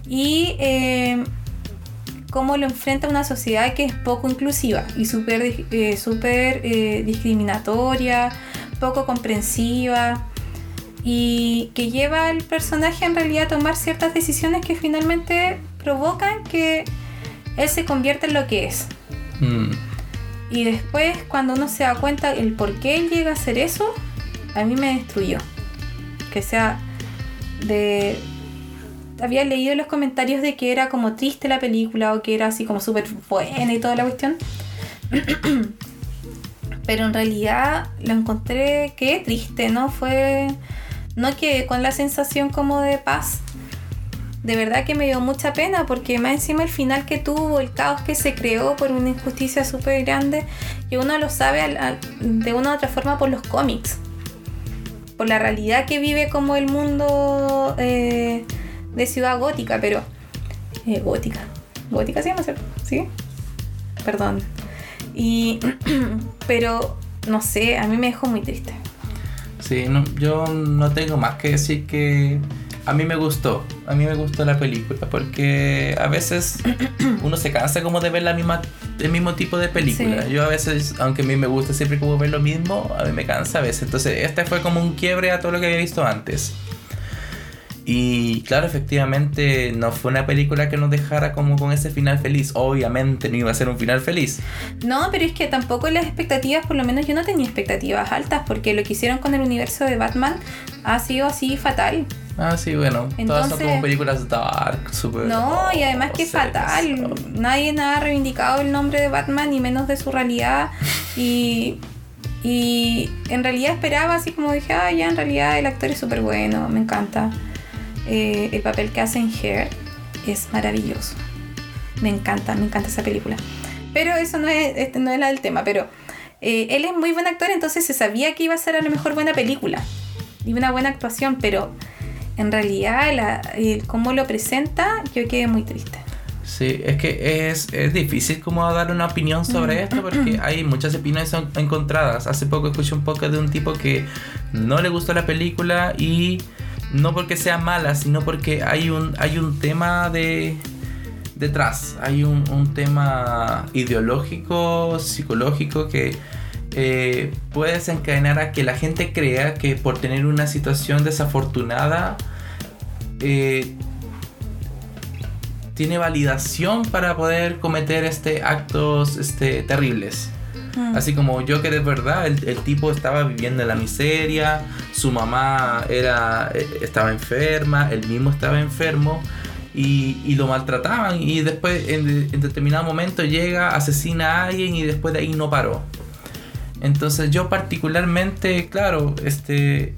y eh, cómo lo enfrenta una sociedad que es poco inclusiva y súper eh, súper, eh, discriminatoria, poco comprensiva y que lleva al personaje en realidad a tomar ciertas decisiones que finalmente provocan que él se convierta en lo que es. Mm, Y después, cuando uno se da cuenta el por qué él llega a hacer eso, a mí me destruyó. Que sea de... Había leído los comentarios de que era como triste la película o que era así como súper buena y toda la cuestión. Pero en realidad lo encontré que triste, ¿no? Fue... No que con la sensación como de paz. de verdad que me dio mucha pena porque más encima el final que tuvo, el caos que se creó por una injusticia súper grande, que uno lo sabe de una u otra forma por los cómics, por la realidad que vive como el mundo eh, de ciudad gótica, pero... Eh, gótica. Gótica se llama, ¿sí? Perdón. Y... pero, no sé, a mí me dejó muy triste. Sí, no, yo no tengo más que decir que a mí me gustó, a mí me gustó la película, porque a veces uno se cansa como de ver la misma, el mismo tipo de película. Yo a veces, aunque a mí me gusta siempre como ver lo mismo, a mí me cansa a veces. Entonces, este fue como un quiebre a todo lo que había visto antes. Y claro, efectivamente no fue una película que nos dejara como con ese final feliz. Obviamente no iba a ser un final feliz. No, pero es que tampoco las expectativas, por lo menos yo no tenía expectativas altas, porque lo que hicieron con el universo de Batman ha sido así fatal. Ah, sí, bueno. todas son como películas dark, super. No, y además que fatal. Nadie ha reivindicado el nombre de Batman, ni menos de su realidad. Y, y en realidad esperaba, así como dije, ah, ya en realidad el actor es súper bueno, me encanta. Eh, el papel que hace en Hair es maravilloso. Me encanta, me encanta esa película. Pero eso no es, este no es la del tema, pero eh, él es muy buen actor, entonces se sabía que iba a ser a lo mejor buena película y una buena actuación, pero en realidad la, cómo lo presenta, yo quedé muy triste. Sí, es que es, es difícil como dar una opinión sobre mm. esto porque hay muchas opiniones encontradas. Hace poco escuché un poco de un tipo que no le gustó la película y no porque sea mala, sino porque hay un, hay un tema de detrás, hay un, un tema ideológico, psicológico que eh, puede desencadenar a que la gente crea que por tener una situación desafortunada eh, tiene validación para poder cometer este actos este, terribles. Mm. Así como yo que de verdad el, tipo estaba viviendo en la miseria, su mamá era, eh, estaba enferma, él mismo estaba enfermo y, lo maltrataban y después en, en, determinado momento llega, asesina a alguien y después de ahí no paró. Entonces yo particularmente, claro, este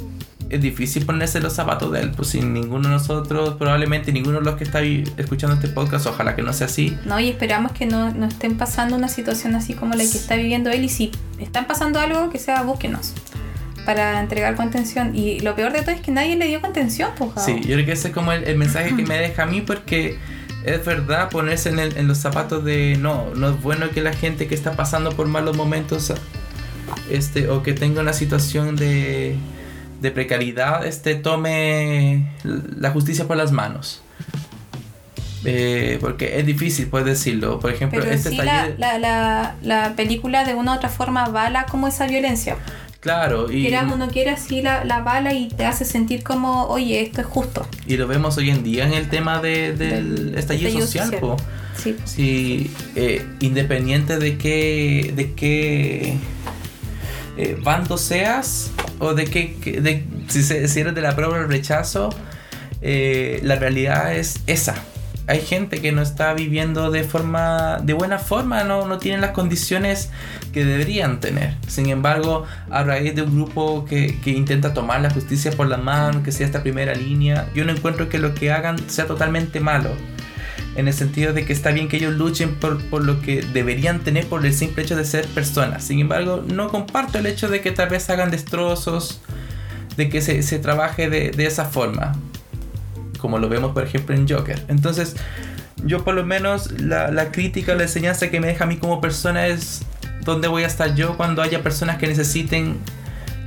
es difícil ponerse los zapatos de él, pues sin ninguno de nosotros, probablemente ninguno de los que está escuchando este podcast, ojalá que no sea así. No, y esperamos que no, no estén pasando una situación así como la que está viviendo él y si están pasando algo, que sea búsquenos para entregar contención. Y lo peor de todo es que nadie le dio contención, pues. Sí, yo creo que ese es como el, mensaje que me deja a mí porque es verdad ponerse en, en, los zapatos de no, no es bueno que la gente que está pasando por malos momentos este, o que tenga una situación de, de precariedad, este, tome la justicia por las manos. Eh, porque es difícil, puedes decirlo. Por ejemplo, Pero este taller... la, la, la, película de una u otra forma bala como esa violencia. Claro, y. Quieras o no quieras, sí la, la, bala y te hace sentir como, oye, esto es justo. Y lo vemos hoy en día en el tema de, del, estallido, social. Sí. sí eh, independiente de qué, de qué eh, bando seas o de de, si, si, eres de la prueba o el rechazo, eh, la realidad es esa. Hay gente que no está viviendo de forma de buena forma, no, no tienen las condiciones que deberían tener. Sin embargo, a raíz de un grupo que, que intenta tomar la justicia por la mano, que sea esta primera línea, yo no encuentro que lo que hagan sea totalmente malo en el sentido de que está bien que ellos luchen por, por, lo que deberían tener por el simple hecho de ser personas. Sin embargo, no comparto el hecho de que tal vez hagan destrozos, de que se, se trabaje de, de, esa forma, como lo vemos por ejemplo en Joker. Entonces, yo por lo menos la, la crítica, la enseñanza que me deja a mí como persona es dónde voy a estar yo cuando haya personas que necesiten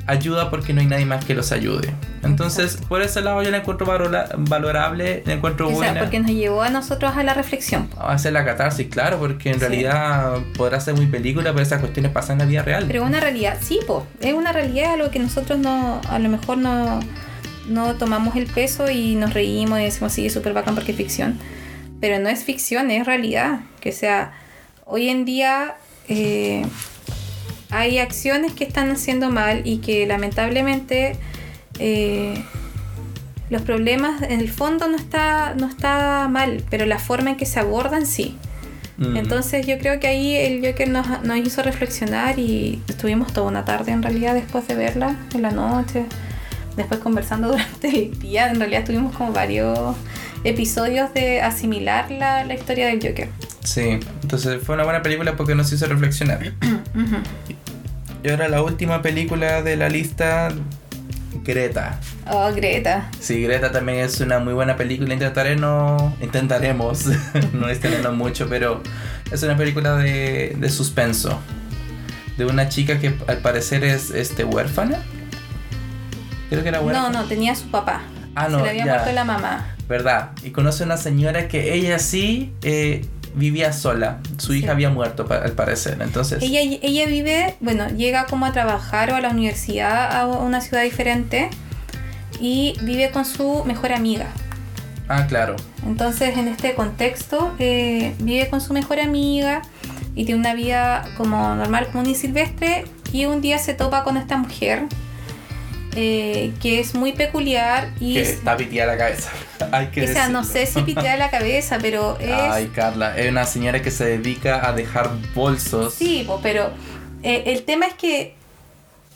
ayuda porque no hay nadie más que los ayude. Entonces, por ese lado yo la encuentro valorable, la encuentro buena. porque nos llevó a nosotros a la reflexión. A hacer la catarsis, claro, porque en realidad podrá ser muy película, pero esas cuestiones pasan en la vida real. Pero una realidad, sí, po, es una realidad algo que nosotros no, a lo mejor no, no tomamos el peso y nos reímos y decimos, sí, es súper bacán porque es ficción. Pero no es ficción, es realidad. Que sea, hoy en día... Eh, hay acciones que están haciendo mal y que lamentablemente eh, los problemas en el fondo no está, no está mal, pero la forma en que se abordan sí. Mm. Entonces yo creo que ahí el Joker nos, nos hizo reflexionar y estuvimos toda una tarde en realidad después de verla, en la noche, después conversando durante el día, en realidad tuvimos como varios episodios de asimilar la, la historia del Joker. Sí, entonces fue una buena película porque nos hizo reflexionar. Y ahora la última película de la lista, Greta. Oh, Greta. Sí, Greta también es una muy buena película. Intentaré no, intentaremos no extendernos mucho, pero es una película de, de suspenso. De una chica que al parecer es este, huérfana. Creo que era No, huérfana. no, tenía a su papá. Ah, no, Se le había ya. muerto la mamá. ¿Verdad? Y conoce a una señora que ella sí eh, vivía sola. Su Sí. hija había muerto, al parecer. Entonces, Ella, ella vive, bueno, llega como a trabajar o a la universidad a una ciudad diferente y vive con su mejor amiga. ah, claro. Entonces, en este contexto, eh, vive con su mejor amiga y tiene una vida como normal, común y silvestre. Y un día se topa con esta mujer eh, que es muy peculiar y Que es- está pitiada la cabeza. Hay que o sea, no sé si pitea la cabeza, pero es. Ay, Carla, es una señora que se dedica a dejar bolsos. Sí, pero eh, el tema es que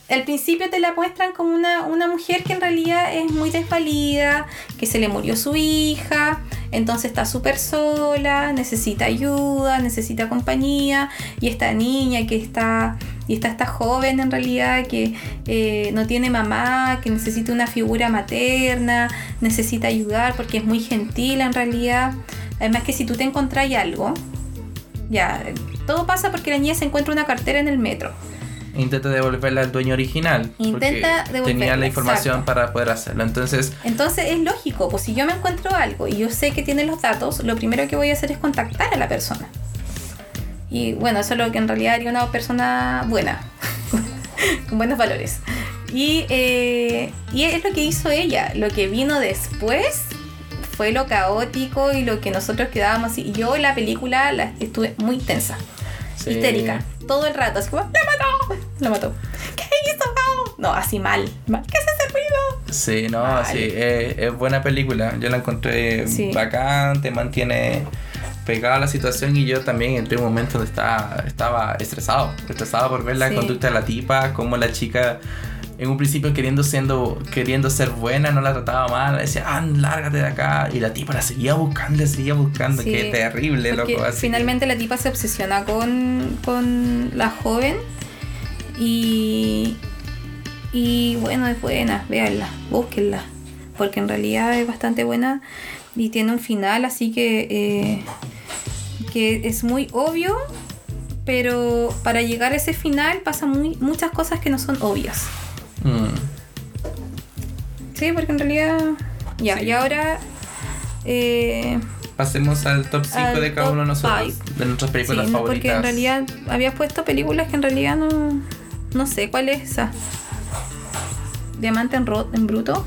al principio te la muestran como una, una mujer que en realidad es muy desvalida, que se le murió su hija, entonces está súper sola, necesita ayuda, necesita compañía, y esta niña que está, y está esta joven en realidad que eh, no tiene mamá, que necesita una figura materna, necesita ayudar porque es muy gentil en realidad. Además que si tú te encontrás algo, ya, todo pasa porque la niña se encuentra una cartera en el metro. Intenta devolverla al dueño original. Intenta devolverla, Tenía la información exacto. para poder hacerlo. Entonces, Entonces es lógico, pues si yo me encuentro algo y yo sé que tiene los datos, lo primero que voy a hacer es contactar a la persona. Y bueno, eso es lo que en realidad haría una persona buena, con buenos valores. Y, eh, y es lo que hizo ella. Lo que vino después fue lo caótico y lo que nosotros quedábamos así. Y yo en la película la estuve muy tensa, sí. histérica, todo el rato. Así como, ¡la mató! La mató. ¿Qué hizo? No, así mal. mal. ¿Qué es ese ruido? Sí, no, Mal. sí, es, es buena película. Yo la encontré Sí. bacán, te mantiene pegada a la situación y yo también entré en un momento donde estaba, estaba estresado, estresado por ver la Sí. conducta de la tipa, como la chica en un principio queriendo, siendo, queriendo ser buena, no la trataba mal, decía, ah, lárgate de acá, y la tipa la seguía buscando, la seguía buscando, Sí, qué terrible, loco, así. finalmente la tipa se obsesiona con, con la joven y, y bueno, es buena, véanla, búsquenla, porque en realidad es bastante buena y tiene un final, así que, eh, que es muy obvio, pero para llegar a ese final pasan muy, muchas cosas que no son obvias. Mm. Sí, porque en realidad... Ya, Sí. y ahora... eh, Pasemos al top 5 Al de cada uno de nosotros, de nuestras películas Sí, favoritas. porque en realidad habías puesto películas que en realidad no. No sé cuál es esa. Diamante en, ro- en bruto.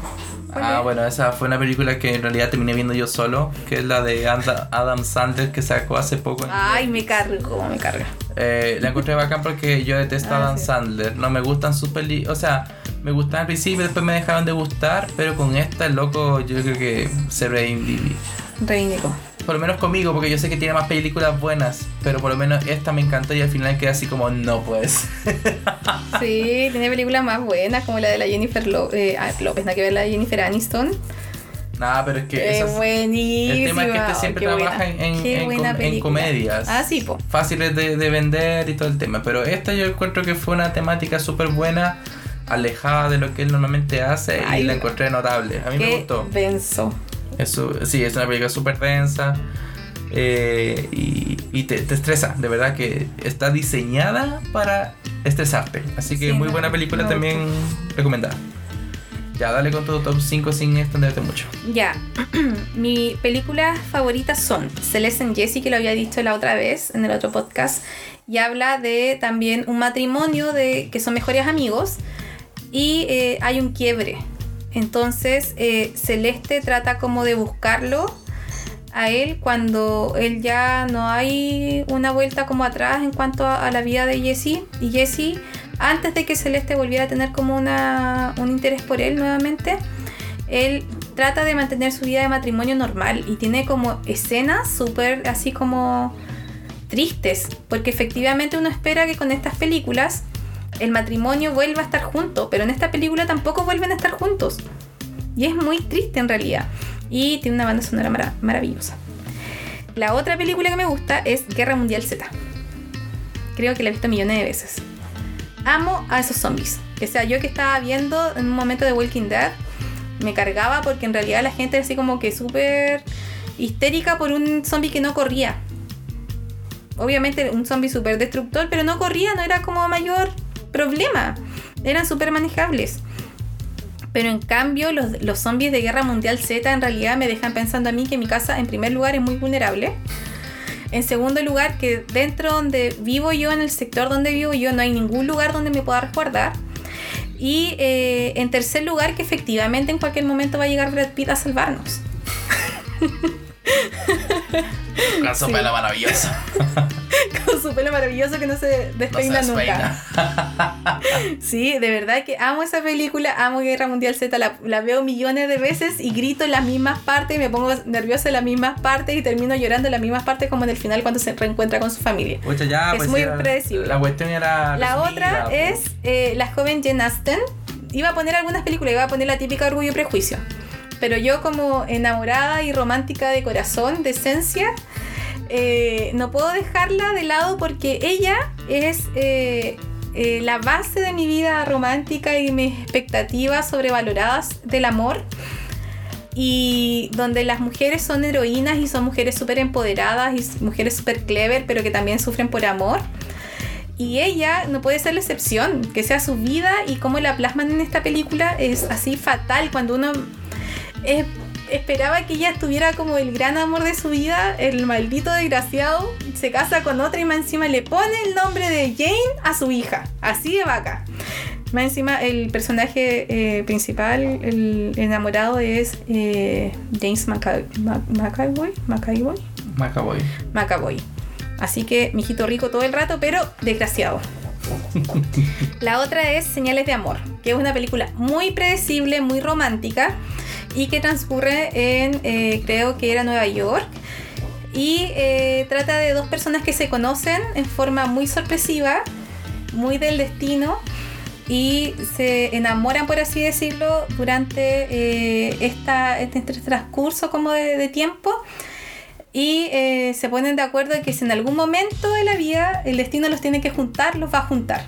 ¿Cuál Ah, es? bueno, esa fue una película que en realidad terminé viendo yo solo, que es la de Adam Sandler que sacó hace poco. Ay, me cargo, me carga. Eh, la encontré bacán porque yo detesto a Ah, Adam sí. Sandler. No me gustan sus películas. O sea, me gustaban al principio, después me dejaron de gustar. Pero con esta, el loco, yo creo que se reivindica. Reivindico. Por lo menos conmigo, porque yo sé que tiene más películas buenas. Pero por lo menos esta me encantó y al final quedé así como, no pues. Sí, tiene películas más buenas como la de la Jennifer Lo- eh, ah, López, nada que ver la de Jennifer Aniston. Nada, pero es que Es esas buenísima. el tema es que este Oh, siempre qué trabaja buena. en- en- Qué com- comedias. Ah, sí, po. fáciles de, de vender y todo el tema. Pero esta yo encuentro que fue una temática súper buena, alejada de lo que él normalmente hace Ay, y la encontré notable. A mí me Qué gustó. denso. Eso, sí, es una película súper densa eh, y, y te, te estresa. De verdad que está diseñada para estresarte. Así que Sí, muy buena película también recomendada. Ya, dale con tu top 5 sin extenderte mucho. Ya, mis películas favoritas son Celeste and Jessie, que lo había dicho la otra vez en el otro podcast, y habla de también un matrimonio de que son mejores amigos y eh, hay un quiebre. Entonces eh, Celeste trata como de buscarlo a él cuando él ya no hay una vuelta como atrás en cuanto a, la vida de Jessie y Jessie antes de que Celeste volviera a tener como una, un interés por él nuevamente él trata de mantener su vida de matrimonio normal y tiene como escenas súper así como tristes, porque efectivamente uno espera que con estas películas el matrimonio vuelva a estar junto, pero en esta película tampoco vuelven a estar juntos. Y es muy triste en realidad. y tiene una banda sonora mara- maravillosa. La otra película que me gusta es Guerra Mundial Z. Creo que la he visto millones de veces. Amo a esos zombies. O sea, yo que estaba viendo en un momento de Walking Dead, me cargaba porque en realidad la gente era así como que súper histérica por un zombie que no corría. Obviamente un zombie súper destructor, pero no corría, no era como mayor problema. Eran súper manejables. Pero en cambio, los, los zombies de Guerra Mundial Z en realidad me dejan pensando a mí que mi casa, en primer lugar, es muy vulnerable. En segundo lugar, que dentro donde vivo yo, en el sector donde vivo yo, no hay ningún lugar donde me pueda resguardar. Y eh, en tercer lugar, que efectivamente en cualquier momento va a llegar Brad Pitt a salvarnos. Con su Sí. pelo maravilloso. Con su pelo maravilloso que no se No despeina se nunca. despeina. Sí, de verdad que amo esa película, amo Guerra Mundial Z, la, la veo millones de veces y grito en las mismas partes, y me pongo nerviosa en las mismas partes y termino llorando en las mismas partes como en el final cuando se reencuentra con su familia. Pucha, ya, Es pues, muy era- predecible. La cuestión era. La resumida, otra pues. es eh, la joven Jen Austen. Iba a poner algunas películas, iba a poner la típica Orgullo y Prejuicio. Pero yo como enamorada y romántica de corazón, de esencia, eh, no puedo dejarla de lado porque ella es eh, eh, la base de mi vida romántica y mis expectativas sobrevaloradas del amor. Y donde las mujeres son heroínas y son mujeres súper empoderadas y mujeres súper clever, pero que también sufren por amor. Y ella no puede ser la excepción, que sea su vida y cómo la plasman en esta película es así fatal cuando uno es- esperaba que ella tuviera como el gran amor de su vida, el maldito desgraciado se casa con otra y más encima le pone el nombre de Jane a su hija, así de vaca. Más encima el personaje eh, principal, el enamorado es eh, James Ma- McAvoy, McAvoy, Macaboy. McAvoy. Así que mijito rico todo el rato, pero desgraciado. La otra es Señales de Amor, que es una película muy predecible, muy romántica y que transcurre en, eh, creo que era Nueva York. Y eh, trata de dos personas que se conocen en forma muy sorpresiva, muy del destino, y se enamoran, por así decirlo, durante eh, esta, este transcurso como de, tiempo y se ponen de acuerdo que si en algún momento de la vida el destino los tiene que juntar, los va a juntar.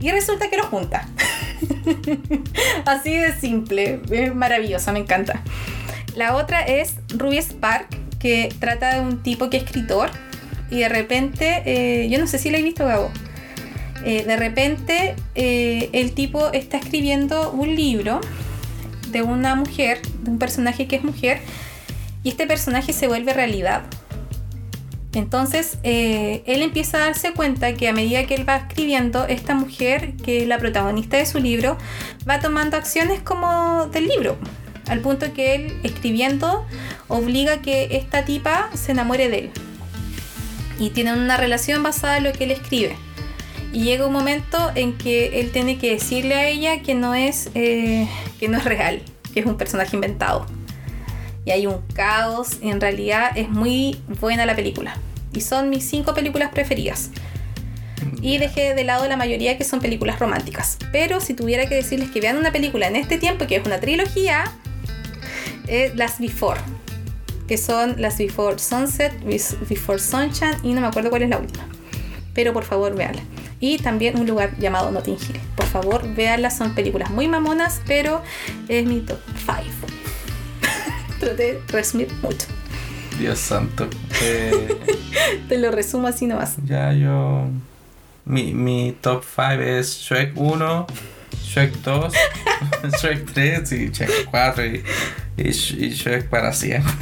Y resulta que los junta. Así de simple, es maravillosa, me encanta. La otra es Ruby Spark, que trata de un tipo que es escritor y de repente, eh, yo no sé si la he visto, Gabo. Eh, de repente eh, el tipo está escribiendo un libro de una mujer, de un personaje que es mujer, y este personaje se vuelve realidad. Entonces, eh, él empieza a darse cuenta que a medida que él va escribiendo, esta mujer, que es la protagonista de su libro, va tomando acciones como del libro. Al punto que él, escribiendo, obliga a que esta tipa se enamore de él. Y tienen una relación basada en lo que él escribe. Y llega un momento en que él tiene que decirle a ella que no es, eh, que no es real, que es un personaje inventado y hay un caos. En realidad es muy buena la película. Y son mis cinco películas preferidas. Y dejé de lado la mayoría que son películas románticas. Pero si tuviera que decirles que vean una película en este tiempo, que es una trilogía, es las Before. Que son las Before Sunset, Before Sunshine y no me acuerdo cuál es la última. Pero por favor, véanla. Y también un lugar llamado Notting Hill. Por favor, véanlas. Son películas muy mamonas, pero es mi top 5 traté de resumir mucho. Dios santo. Eh, Te lo resumo así nomás. ya yo. Mi, mi top 5 es Shrek 1, Shrek 2, Shrek 3 y Shrek 4 y, y, y Shrek para siempre.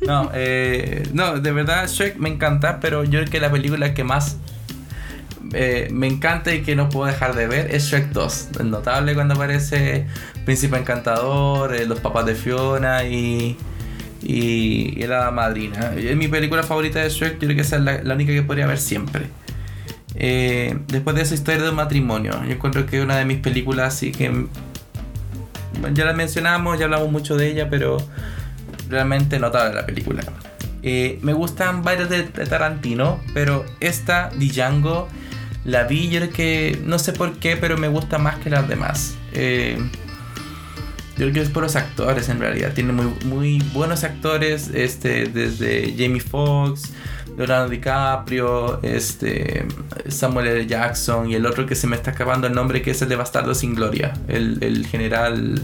No, eh, no, de verdad Shrek me encanta, pero yo creo que la película que más eh, me encanta y que no puedo dejar de ver es Shrek 2. Es notable cuando aparece Príncipe Encantador, eh, los papás de Fiona y, y, y la madrina. Es mi película favorita de Shrek, yo creo que esa es la, única que podría ver siempre. Eh, después de esa historia de un matrimonio, yo encuentro que es una de mis películas así que ya la mencionamos, ya hablamos mucho de ella, pero realmente notable la película. Me gustan varias de, de Tarantino, pero esta, Django, la vi, yo creo que no sé por qué, pero me gusta más que las demás. Eh, Yo creo que es por los actores en realidad. Tiene muy, muy buenos actores, este, desde Jamie Foxx, Leonardo DiCaprio, este, Samuel L. Jackson y el otro que se me está acabando el nombre que es el de Bastardo sin Gloria, el, el general...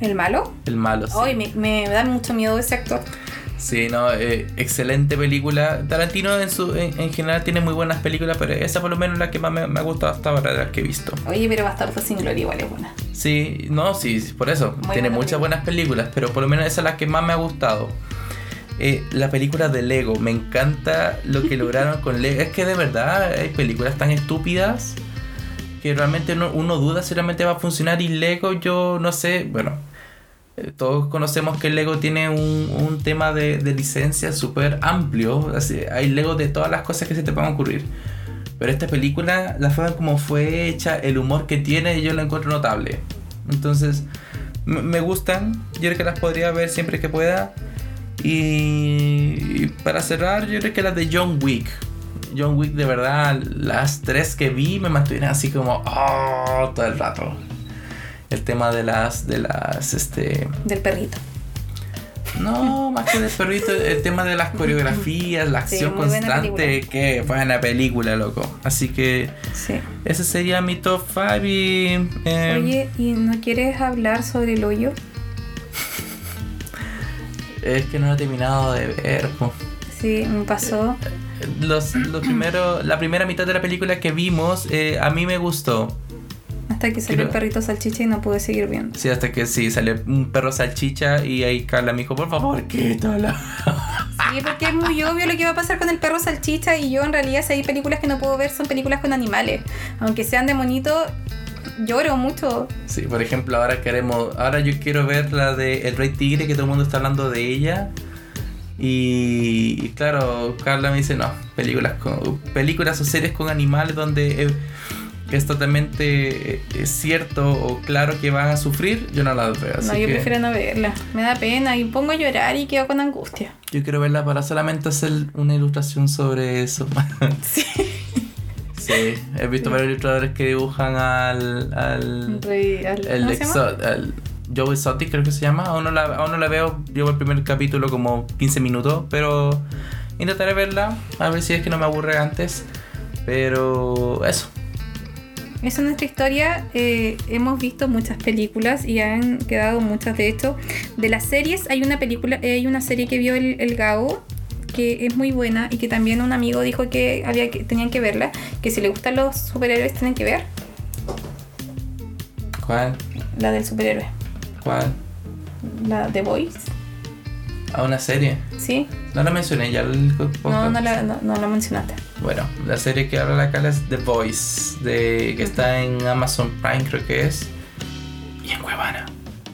¿El malo? El malo, sí. Ay, me, me da mucho miedo ese actor. Sí, no, eh, excelente película. Tarantino en, su, en, en general tiene muy buenas películas, pero esa por lo menos es la que más me, me ha gustado hasta ahora de las que he visto. Oye, pero Bastardo sin Gloria igual es buena. Sí, no, sí, por eso. Muy tiene buena muchas película. buenas películas, pero por lo menos esa es la que más me ha gustado. Eh, la película de Lego, me encanta lo que lograron con Lego. Es que de verdad hay películas tan estúpidas que realmente uno, uno duda si realmente va a funcionar. Y Lego, yo no sé, bueno, todos conocemos que Lego tiene un, un tema de, de licencia súper amplio. Así, hay Lego de todas las cosas que se te puedan ocurrir. Pero esta película, la forma como fue hecha, el humor que tiene, yo lo encuentro notable. Entonces, me gustan. Yo creo que las podría ver siempre que pueda. Y, y para cerrar, yo creo que las de John Wick. John Wick, de verdad, las tres que vi me mantuvieron así como oh, todo el rato. El tema de las, de las, este, Del perrito. no, más que del perrito, el tema de las coreografías, la acción constante, que buena película, loco. Así que Sí. ese sería mi top 5 y... eh, Oye, ¿y no quieres hablar sobre el hoyo? Es que no lo he terminado de ver. po. Sí, me pasó. Los, los primeros, la primera mitad de la película que vimos, eh, a mí me gustó. Hasta que salió Creo- el perrito salchicha y no pude seguir viendo. Sí, hasta que sí, salió un perro salchicha y ahí Carla me dijo, por favor, quítala. Sí, porque es muy obvio lo que va a pasar con el perro salchicha y yo en realidad si hay películas que no puedo ver son películas con animales. Aunque sean de monito, lloro mucho. Sí, por ejemplo, ahora queremos, ahora yo quiero ver la de El Rey Tigre, que todo el mundo está hablando de ella. Y, y claro, Carla me dice, no, películas con, películas o series con animales donde eh, es totalmente eh, cierto o claro que van a sufrir, yo no las veo. Así no, yo que prefiero no verla. Me da pena y pongo a llorar y quedo con angustia. yo quiero verla para solamente hacer una ilustración sobre eso. Sí. sí, he visto varios ilustradores que dibujan al, al, Rey- al- El exo- el Joe Exotic creo que se llama. Aún no, la, aún no la veo. Llevo el primer capítulo como 15 minutos. Pero intentaré verla. A ver si es que no me aburre antes. Pero eso. Esa es nuestra historia. eh, hemos visto muchas películas y han quedado muchas de hecho. De las series hay una película, eh, hay una serie que vio el, el Gabo que es muy buena y que también un amigo dijo que había que tenían que verla, que si le gustan los superhéroes tienen que ver ¿Cuál? la del superhéroe, ¿Cuál? la The Voice, A una serie. ¿sí? No la mencioné ya el No, podcast. no la, no, no la mencionaste. Bueno, la serie que habla acá es The Voice. De, que está en Amazon Prime, creo que es. Y en Cuevana.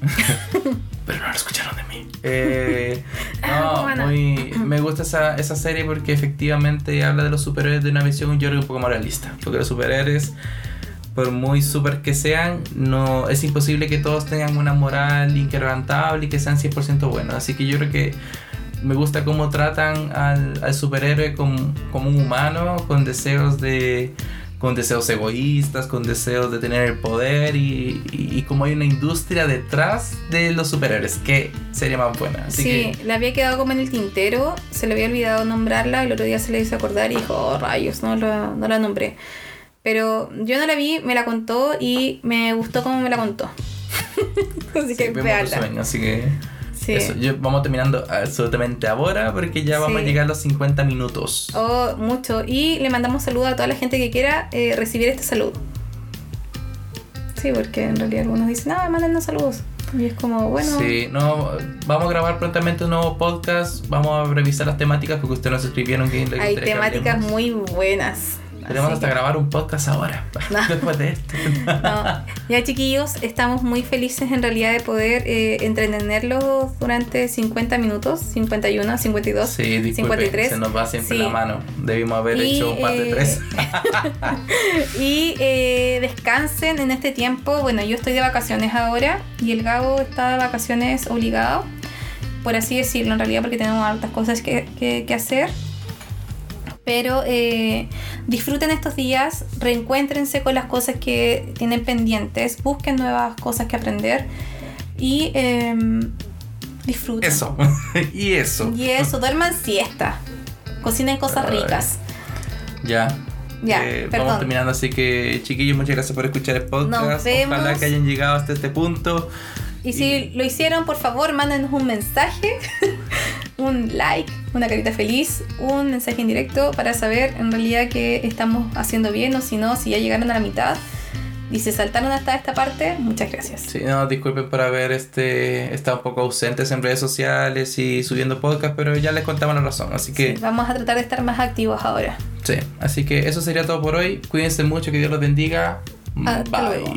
Pero no lo escucharon de mí. Eh, no, muy, me gusta esa, esa serie porque efectivamente habla de los superhéroes de una visión yo creo un poco más realista. Porque los superhéroes, por muy super que sean, no es imposible que todos tengan una moral inquebrantable y que sean 100% buenos. Así que yo creo que me gusta cómo tratan al, al superhéroe como, como un humano con deseos de con deseos egoístas, con deseos de tener el poder y, y, y como hay una industria detrás de los superhéroes, que sería más buena. Así sí, que le había quedado como en el tintero, se le había olvidado nombrarla, el otro día se le hizo acordar y dijo, oh, rayos, no, la- no la nombré. Pero yo no la vi, me la contó y me gustó como me la contó. Así sí, que veanla. sueño, así que Sí. eso. Yo, vamos terminando absolutamente ahora porque ya vamos Sí. a llegar a los 50 minutos. Oh, mucho. Y le mandamos saludos a toda la gente que quiera eh, recibir este saludo. Sí, porque en realidad algunos dicen, no, mándenos saludos. Y es como, bueno, Sí, no, vamos a grabar prontamente un nuevo podcast, vamos a revisar las temáticas porque ustedes nos escribieron que hay que temáticas muy buenas. Tenemos hasta que- grabar un podcast ahora, No. después de esto. No. Ya chiquillos, estamos muy felices en realidad de poder eh, entretenerlos durante 50 minutos, 51, 52, Sí, disculpen, 53. se nos va siempre Sí. la mano. Debimos haber Y, hecho un par de eh, tres. y eh, descansen en este tiempo. Bueno, yo estoy de vacaciones ahora y el Gabo está de vacaciones obligado, por así decirlo, en realidad, porque tenemos hartas cosas que, que- que hacer. Pero eh, disfruten estos días, reencuéntrense con las cosas que tienen pendientes, busquen nuevas cosas que aprender. Y em, disfruten. Eso. y eso. Y eso, duerman siesta. Cocinen cosas Ay. ricas. Ya. Ya, Eh, vamos terminando, así que chiquillos, muchas gracias por escuchar el podcast. Nos vemos. Ojalá que hayan llegado hasta este punto. Y si lo hicieron, por favor, mándenos un mensaje, un like, una carita feliz, un mensaje en directo para saber en realidad que estamos haciendo bien o si no, si ya llegaron a la mitad y se saltaron hasta esta parte, muchas gracias. Sí, no, disculpen por haber este, estado un poco ausentes en redes sociales y subiendo podcast, pero ya les contamos la razón. Así que, Sí, vamos a tratar de estar más activos ahora. sí. Así que eso sería todo por hoy. Cuídense mucho, que Dios los bendiga. Hasta Bye. luego.